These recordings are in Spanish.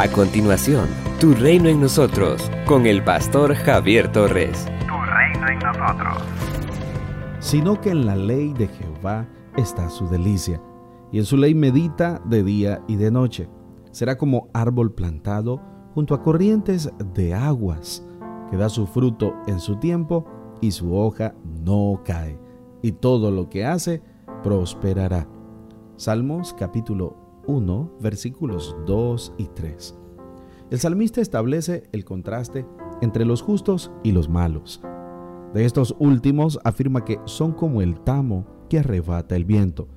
A continuación, Tu reino en nosotros, con el pastor Javier Torres. Tu reino en nosotros. Sino que en la ley de Jehová está su delicia, y en su ley medita de día y de noche. Será como árbol plantado junto a corrientes de aguas, que da su fruto en su tiempo y su hoja no cae, y todo lo que hace prosperará. Salmos capítulo 1, versículos 2 y 3. El salmista establece el contraste entre los justos y los malos. De estos últimos afirma que son como el tamo que arrebata el viento,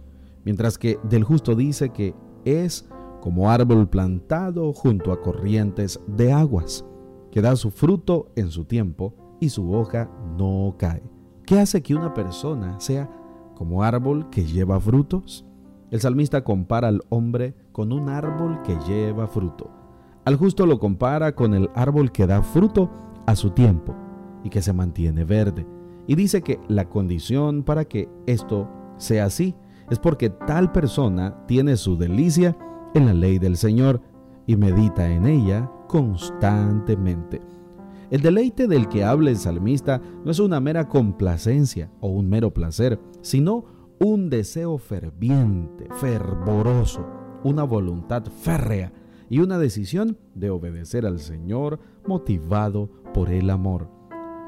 mientras que del justo dice que es como árbol plantado junto a corrientes de aguas, que da su fruto en su tiempo y su hoja no cae. ¿Qué hace que una persona sea como árbol que lleva frutos? El salmista compara al hombre con un árbol que lleva fruto. Al justo lo compara con el árbol que da fruto a su tiempo y que se mantiene verde. Y dice que la condición para que esto sea así es porque tal persona tiene su delicia en la ley del Señor y medita en ella constantemente. El deleite del que habla el salmista no es una mera complacencia o un mero placer, sino un deseo ferviente, fervoroso, una voluntad férrea y una decisión de obedecer al Señor motivado por el amor.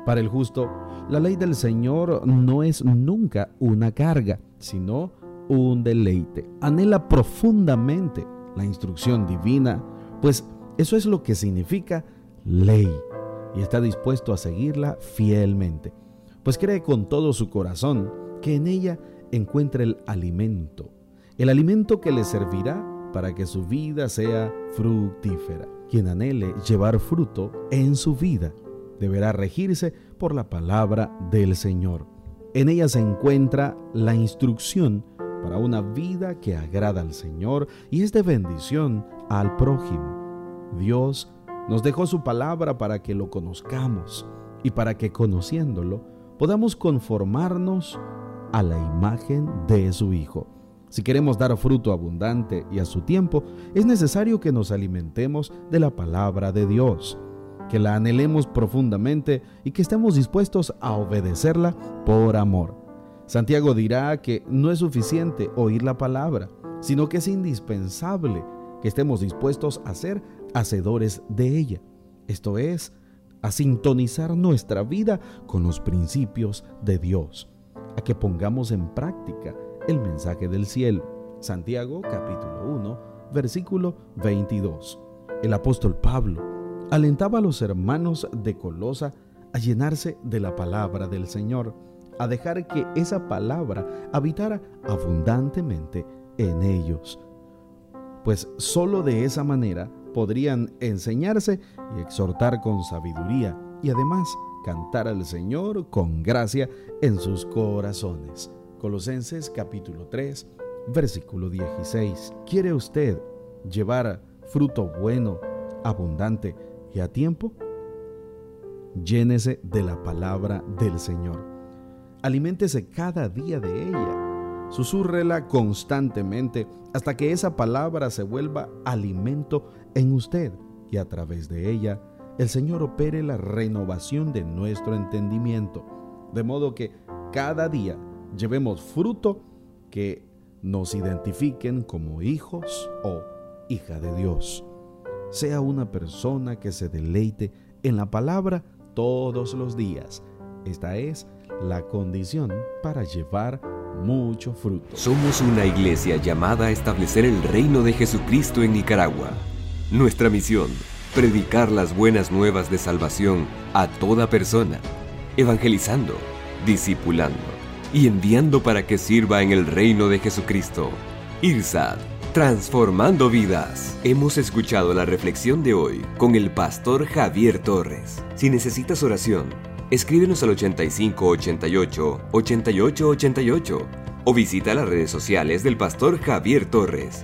Para el justo, la ley del Señor no es nunca una carga, sino un deleite. Anhela profundamente la instrucción divina, pues eso es lo que significa ley, y está dispuesto a seguirla fielmente, pues cree con todo su corazón que en ella encuentre el alimento, el alimento que le servirá para que su vida sea fructífera. Quien anhele llevar fruto en su vida deberá regirse por la palabra del Señor. En ella se encuentra la instrucción para una vida que agrada al Señor y es de bendición al prójimo. Dios nos dejó su palabra para que lo conozcamos y para que conociéndolo podamos conformarnos a la imagen de su Hijo. Si queremos dar fruto abundante y a su tiempo, es necesario que nos alimentemos de la palabra de Dios, que la anhelemos profundamente y que estemos dispuestos a obedecerla por amor. Santiago dirá que no es suficiente oír la palabra, sino que es indispensable que estemos dispuestos a ser hacedores de ella. Esto es, a sintonizar nuestra vida con los principios de Dios a que pongamos en práctica el mensaje del cielo. Santiago capítulo 1, versículo 22. El apóstol Pablo alentaba a los hermanos de Colosa a llenarse de la palabra del Señor, a dejar que esa palabra habitara abundantemente en ellos. Pues sólo de esa manera podrían enseñarse y exhortar con sabiduría y además cantar al Señor con gracia en sus corazones. Colosenses capítulo 3, versículo 16. ¿Quiere usted llevar fruto bueno, abundante y a tiempo? Llénese de la palabra del Señor. Aliméntese cada día de ella. Susúrrela constantemente hasta que esa palabra se vuelva alimento en usted y a través de ella el Señor opere la renovación de nuestro entendimiento, de modo que cada día llevemos fruto que nos identifiquen como hijos o hija de Dios. Sea una persona que se deleite en la palabra todos los días. Esta es la condición para llevar mucho fruto. Somos una iglesia llamada a establecer el reino de Jesucristo en Nicaragua. Nuestra misión predicar las buenas nuevas de salvación a toda persona, evangelizando, discipulando y enviando para que sirva en el reino de Jesucristo. IRSAD, transformando vidas. Hemos escuchado la reflexión de hoy con el pastor Javier Torres. Si necesitas oración, escríbenos al 8588 8888 o visita las redes sociales del pastor Javier Torres